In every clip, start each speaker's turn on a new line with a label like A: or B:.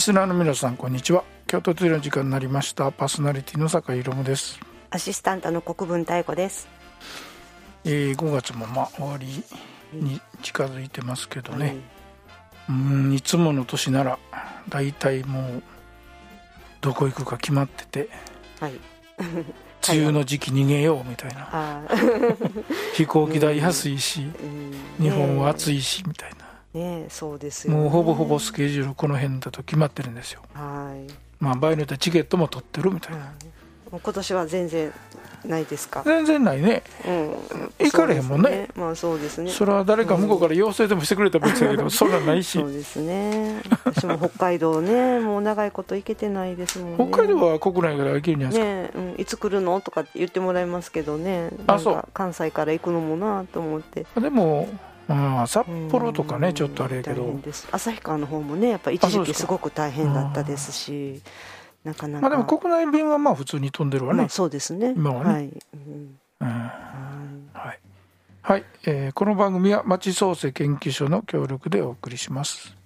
A: リスナーの皆さんこんにちは。京都トゥデイの時間になりました。パーソナリティの坂井宏です、
B: アシスタントの国分太子です。
A: えー、5月もまあ終わりに近づいてますけどね、うんいつもの年なら大体もうどこ行くか決まってて
B: はい。
A: 梅雨の時期逃げようみたいな。飛行機代安いし
B: うん。
A: 日本は暑
B: い。
A: いしみたいな
B: ねえそうですよ、ね。
A: もうほぼほぼスケジュールこの辺だと決まってるんですよ
B: はい。
A: まあ場合によってはチケットも取ってるみたいな
B: う今年は全然ないですか？
A: 全然ないね
B: うん。
A: 行かれへんもんね
B: そうですまあそうですね。
A: それは誰か向こうから要請でもしてくれたら別だけど そんなんないし
B: そうですね。私も北海道ね、もう長いこと行けてないですもんね。
A: 北海道は国内から行けるんじゃないですか、
B: ねえ、うん、いつ来るの？とかって言ってもらいますけどね。
A: あそう
B: 関西から行くのもなと思って。
A: でもまあ札幌とか
B: うん。
A: ねちょっとあれやけど。
B: 旭川の方もねやっぱ一時期すごく大変だったですしなかなか。
A: まあでも国内便はまあ普通に飛んでるわね。
B: まあ、そうですね。
A: 今はね。
B: はい、うん。
A: うん。
B: は
A: はい、はい。えーこの番組は町創生研究所の協力でお送りします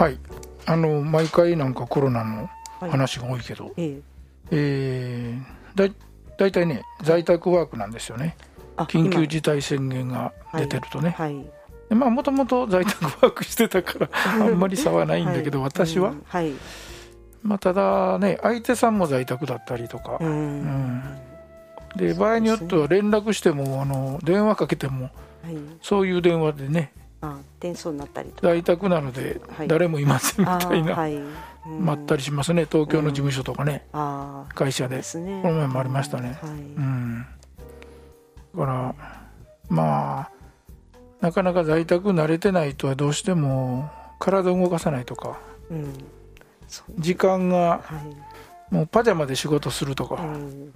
A: はい。あの毎回なんかコロナの
B: はい。
A: 話が多いけど、
B: いええ。
A: えーだい大体ね在宅ワークなんですよね。
B: あ
A: 緊急事態宣言が出てるとね、
B: 今はい。
A: でまあもともと在宅ワークしてたからあんまり差はないんだけど、私は、
B: うん。はい。
A: まあ、ただね相手さんも在宅だったりとか。
B: う、ん、
A: うん。で場合によっては連絡してもあの電話かけても
B: はい。
A: そういう電話でね
B: あ転送になったりとか。
A: 在宅なので
B: はい。
A: 誰もいませんみ
B: あ
A: たいな、
B: はい、
A: まったりしますね東京の事務所とかね、
B: ああ
A: 会社で。
B: ですね。
A: この前もありましたね。
B: はい、
A: うん。だからまあなかなか在宅慣れてないとはどうしても体を動かさないとか。
B: うん。
A: 時間が
B: はい。
A: もうパジャマで仕事するとか、
B: うん。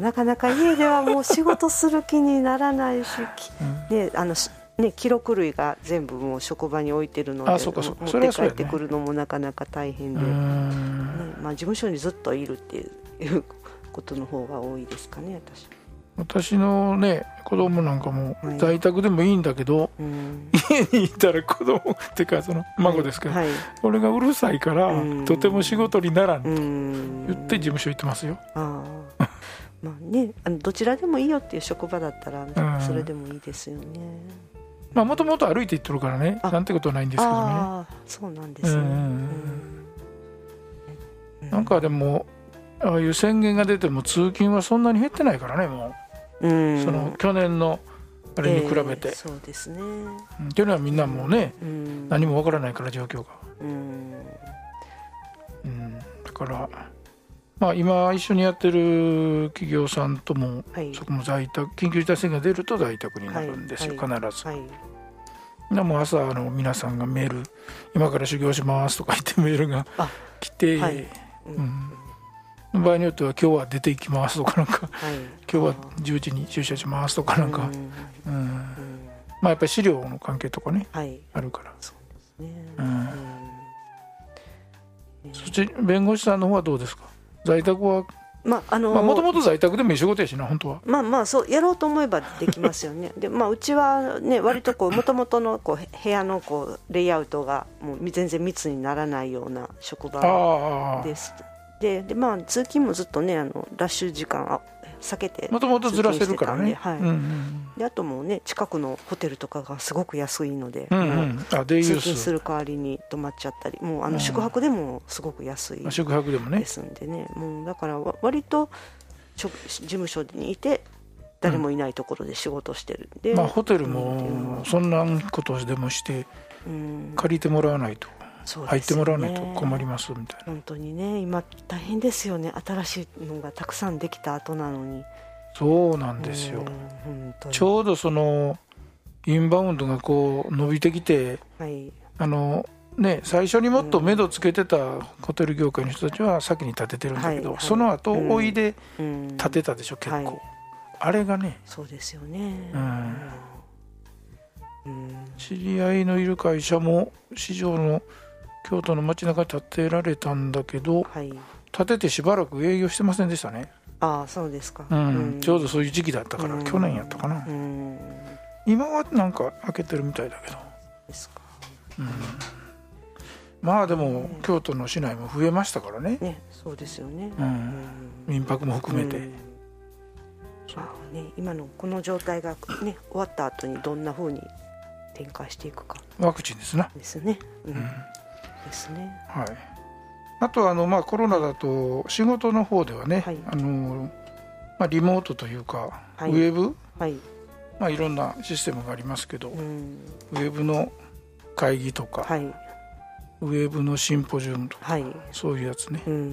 B: なかなか家ではもう仕事する気にならないし、きねあのしね、記録類が全部もう職場に置いてるので
A: あそうかそうか。
B: 持って帰ってくるのもなかなか大変
A: う
B: で、ね
A: ん
B: まあ、事務所にずっといるっていうことの方が多いですかね私。
A: 私のね子供なんかも
B: はい
A: 在宅でもいいんだけど、
B: うん。
A: 家にいたら子供ってかその孫ですけど、
B: はい。
A: これがうるさいから、
B: うん。
A: とても仕事にならんと
B: うん。
A: 言って事務所行ってますよ、
B: ああ。まあねあのどちらでもいいよっていう職場だったら
A: ん。
B: それでもいいですよね。
A: まあもともと歩いて行ってるからね
B: あ
A: なんてことはないんですけどね。
B: そうなんですね。
A: なんかでもああいう宣言が出ても通勤はそんなに減ってないからねも
B: う。ん。
A: う、その去年のあれに比べて、
B: ええそうですね、
A: うんっていうのはみんなもうね
B: うん、
A: 何もわからないから状況が、
B: うん。
A: うん、だからまあ今一緒にやってる企業さんとも
B: はい。
A: そこも在宅緊急事態宣言が出ると在宅になるんですよ、
B: はい。
A: 必ず、
B: はい。
A: でもう朝あの皆さんがメール「今から修行します」とか言ってメールが
B: あ
A: 来て、
B: はい。
A: うん。場合によっては「今日は出ていきます」とかなんか
B: はい「
A: 今日は10時に駐車します」とかなんか、
B: うん。
A: まあやっぱり資料の関係とかね
B: はい。
A: あるから、
B: そうですね。
A: うん。
B: うん。
A: そっち弁護士さんの方はどうですか？在宅は？
B: まああの
A: まあもともと在宅でもいい仕事やしな本当は。
B: まあまあそうやろうと思えばできますよね。でまあうちはね割とこうもともとのこうへ部屋のこうレイアウトがもう全然密にならないような職場です。ででまあ通勤もずっとねあのラッシュ時間あ避けて
A: もともとずらせるからね。
B: はい。
A: うんうん
B: であともうね近くのホテルとかがすごく安いので、
A: うんう
B: ん。
A: あ
B: 通勤す
A: ー
B: る代わりに泊まっちゃったりもうあ
A: うん。
B: の宿泊でもすごく安い
A: ス宿泊でもね。
B: ですんでね。もうだからわ割と事務所にいて誰もいないところで仕事してるんで、
A: まあホテルも
B: は。
A: そんなことでもして
B: うん。
A: 借りてもらわないと入ってもらわないと困りますみたいな。
B: 本当にね今大変ですよね。新しいのがたくさんできた後なのに。
A: そうなんですよ。ちょうどそのインバウンドがこう伸びてきて
B: はい。
A: あのね最初にもっと目処つけてたホテル業界の人たちは先に建ててるんだけど、
B: はいはい。
A: その後
B: うん。
A: 追いで
B: うん。
A: 建てたでしょ、結構、
B: はい
A: あれがね。
B: そうですよね。
A: うん。
B: うん。
A: 知り合いのいる会社も市場の京都の街中に建てられたんだけど
B: はい。
A: 建ててしばらく営業してませんでしたね、
B: ああそうですか、
A: うん。ちょうどそういう時期だったから、
B: うん。
A: 去年やったかな、
B: うん。
A: 今はなんか開けてるみたいだけど。
B: ですか。
A: まあでも京都の市内も増えましたからね。
B: ねそうですよね。
A: う
B: うん。ん
A: 民泊も含めて、
B: うん。まあね、今のこの状態が、ね、終わった後にどんなふうに展開していくか。
A: ワクチンですな。
B: ですね。うんですね。
A: はいあとはあのまあコロナだと仕事の方ではね、
B: はい
A: あのまあ、リモートというか、
B: はい
A: ウェブ、
B: はい。
A: まあ、いろんなシステムがありますけど、
B: うん
A: ウェブの会議とか、
B: はい
A: ウェブのシンポジウムとか
B: はい。
A: そういうやつね、
B: うん。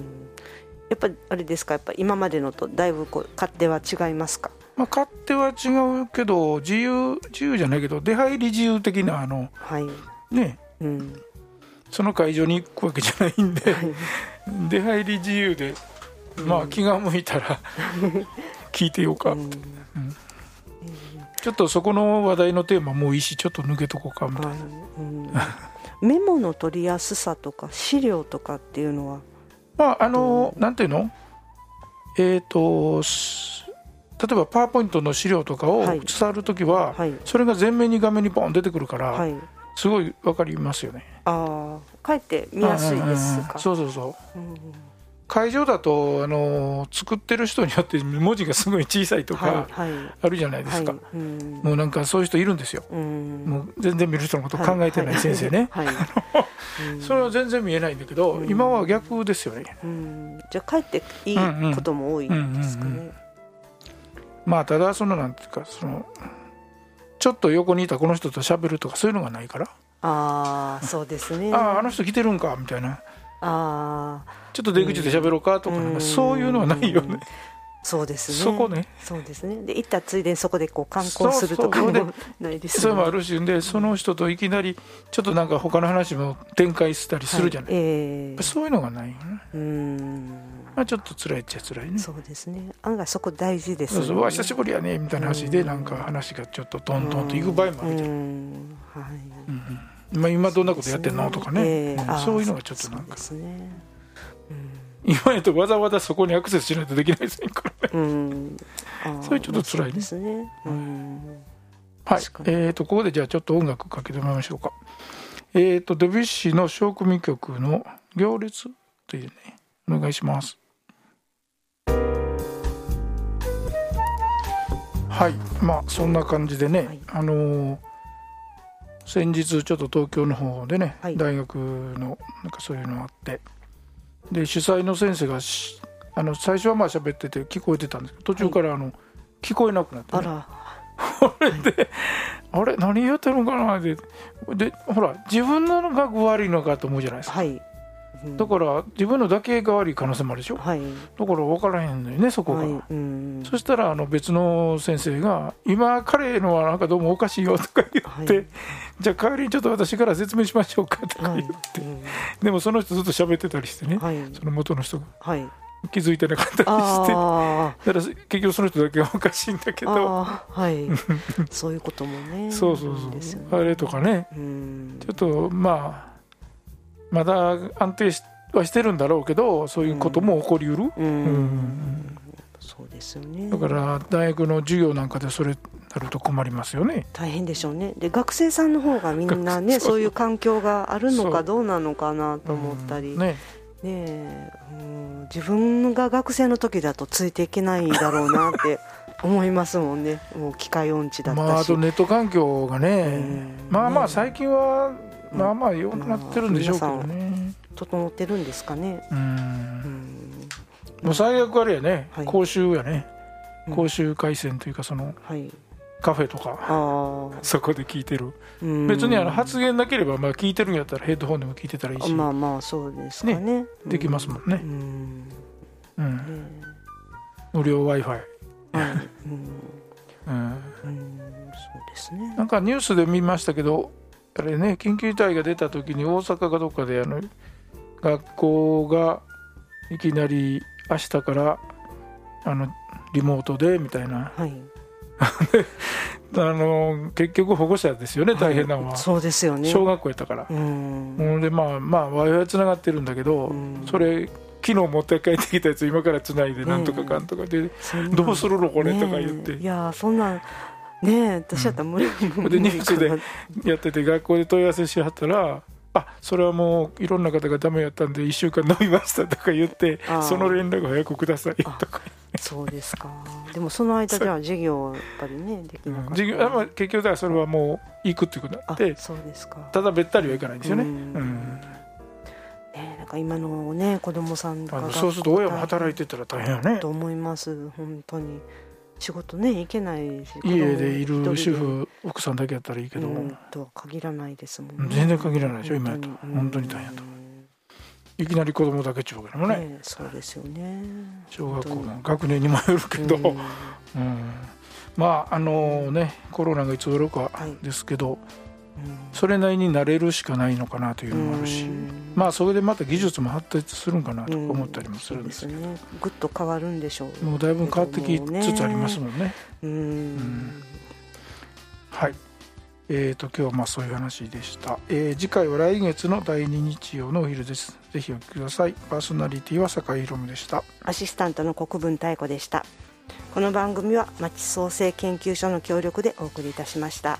B: やっぱりあれですか？やっぱ今までのとだいぶこう勝手は違いますか？
A: まあ、勝手は違うけど自由自由じゃないけど出入り自由的なあの
B: はい。
A: ね
B: うん。
A: その会場に行くわけじゃないんで、出入り自由で、まあ気が向いたら 聞いてようか、
B: うん。
A: ちょっとそこの話題のテーマもういいしちょっと抜けとこうかみたいな、
B: はい。うん。メモの取りやすさとか資料とかっていうのは？
A: まああの、なんていうの？えっ、とす例えばパワーポイントの資料とかを
B: はい。
A: 伝わるときは、
B: はい。
A: それが前面に画面にボン出てくるから、
B: はい。
A: すごい分かりますよね。
B: ああ、かえって見やすいですか？
A: そうそうそう。
B: うん
A: 会場だとあの作ってる人によって文字がすごい小さいとかあるじゃないですか、
B: はい。うん。
A: もうなんかそういう人いるんですよ、
B: うん。
A: もう全然見る人のこと考えてない先生ね、それは全然見えないんだけど、
B: うん。
A: 今は逆ですよね。
B: うん。じゃあかえっていいことも多いですかね。
A: まあただそのなんていうかそのちょっと横にいたこの人と喋るとかそういうのがないから、
B: ああそうですね。
A: あああの人来てるんかみたいな。
B: あ
A: ちょっと出口で喋ろうかとかなんかそういうのはないよね、
B: うんそうですね。
A: そこね。
B: そうですね。で行ったついでにそこでこう観光するとかもないです
A: それもあるしでその人といきなりちょっとなんか他の話も展開したりするじゃない、
B: はいええ。
A: そういうのがないよね、
B: うん。
A: まあ、ちょっと辛いっちゃ辛いね。
B: そうですね。案外そこ大事です
A: そうそう。久し
B: り
A: ぶりやねみたいな話でなんか話がちょっとトントンといく場合もあるじゃん、
B: うん。はい。
A: まあ、今どんなことやってんの？とかね、うん
B: えー
A: そういうのがちょっとなんか。
B: そうですね。
A: 今やとわざわざそこにアクセスしないとできないですねからね。それちょっと辛い
B: ですね。うん。
A: はい。えー、とここでじゃあちょっと音楽かけてもらいましょうか。えー、とデビュッシーの小組曲の「行列」というねお願いします。はい。まあそんな感じでね、
B: はい。
A: あのー先日ちょっと東京の方でね、
B: はい。
A: 大学のなんかそういうのあってで主催の先生がしあの最初はまあ喋ってて聞こえてたんですけど途中からあの、聞こえなくなって、ね、
B: あら。
A: あれ何やってるのかなってでほら自分のが悪いのかと思うじゃないですか、
B: はい。うん
A: だから自分のだけが悪い可能性もあるでしょだか
B: はい。
A: ら分からへんのよねそこが、
B: はい。うん。
A: そしたらあの別の先生が「今彼のはなんかどうもおかしいよ」とか言って、
B: はい
A: じゃあ代わりにちょっと私から説明しましょうか」とか
B: はい
A: 言って、。
B: うん
A: でもその人ずっと喋ってたりしてね、
B: はい。
A: その元の人が
B: はい。
A: 気づいてなかったりして
B: あ
A: だから結局その人だけがおかしいんだけ
B: あ。
A: ど。
B: はい。そういうこともね。
A: そうそうそう、
B: ね
A: あれとかね
B: うん
A: ちょっとまあまだ安定しはしてるんだろうけどそういうことも起こりうる、
B: う
A: うん
B: ん。そうですよね。
A: だから大学の授業なんかでそれなると困りますよね。
B: 大変でしょうね。で学生さんの方がみんなね
A: そう
B: いう環境があるのかどうなのかなと思ったり。
A: うん。ね。
B: ねえ、うん、自分が学生の時だとついていけないだろうなって思いますもんね。もう機械音痴だったし、
A: まああとネット環境がね
B: うん。
A: まあまあ
B: ね
A: 最近はまあまあ良くなってるんでしょうけどね。
B: 整ってるんですかね、
A: う
B: うんん。
A: もう最悪あれやね。
B: はい。
A: 講習やね。
B: うん。
A: 講習回線というかその
B: はい、
A: カフェとかそこで聞いてる。
B: うん。
A: 別にあの発言なければまあ聞いてるんやったらヘッドホンでも聞いてたらいいし。
B: まあまあそうですかね。
A: できますもんね。
B: うん。
A: 無料 w i f i
B: はい。うん。
A: うん。
B: うんそうですね。
A: なんかニュースで見ましたけど、あれね、緊急事態が出た時に大阪かどっかであの学校がいきなり明日からあのリモートでみたいな、
B: はい
A: あの結局保護者ですよね、大変なのは、
B: そうですよね。
A: 小学校やったから。
B: う
A: ん。で、まあ、まあ、w i f i つながってるんだけど、
B: うん。
A: それ、規昨日持って帰ってきたやつ今からつないでなんとかかんとかで、どうするのこれとか言って、
B: いやそんなね私やったら無理、
A: うん、でニュースでやってて学校で問い合わせしはったらあそれはもういろんな方がダメやったんで1週間飲みましたとか言ってその連絡早くくださいとか
B: そうですか。でもその間じゃあ授業やっぱりねできなかった、授業
A: あ、まあ、結局だからそれはもう行くっていうことになって。
B: そうですか。
A: ただべったりはいかないんですよね。うん。
B: ね、なんか今のね子供さん
A: とかそうすると親も働いてたら大変やね。
B: と思います。本当に。仕事ね行けないし
A: 家でいる主婦奥さんだけやったらいいけど、うん、
B: とは限らないですもん
A: ね。全然限らないでしょ今やと。本当に。大変だいきなり子供だけっちゅうわけでもね、ね、
B: そうですよね。
A: 小学校の学年にもよるけど、うん、うん、まああのねコロナがいつ終わるかですけど、はいそれなりになれるしかないのかなというのもあるし、まあそれでまた技術も発達するんかなと思ったりもするんですけど、ね、
B: ぐっと変わるんでしょ
A: う。もうだいぶ変わってきつつありますもんね。うん。はいえーと、今日はまあそういう話でした、えー、次回は来月の第2日曜のお昼です。ぜひお聞きください。パーソナリティは坂井宏夢でした。
B: アシスタントの国分太子でした。この番組は町創生研究所の協力でお送りいたしました。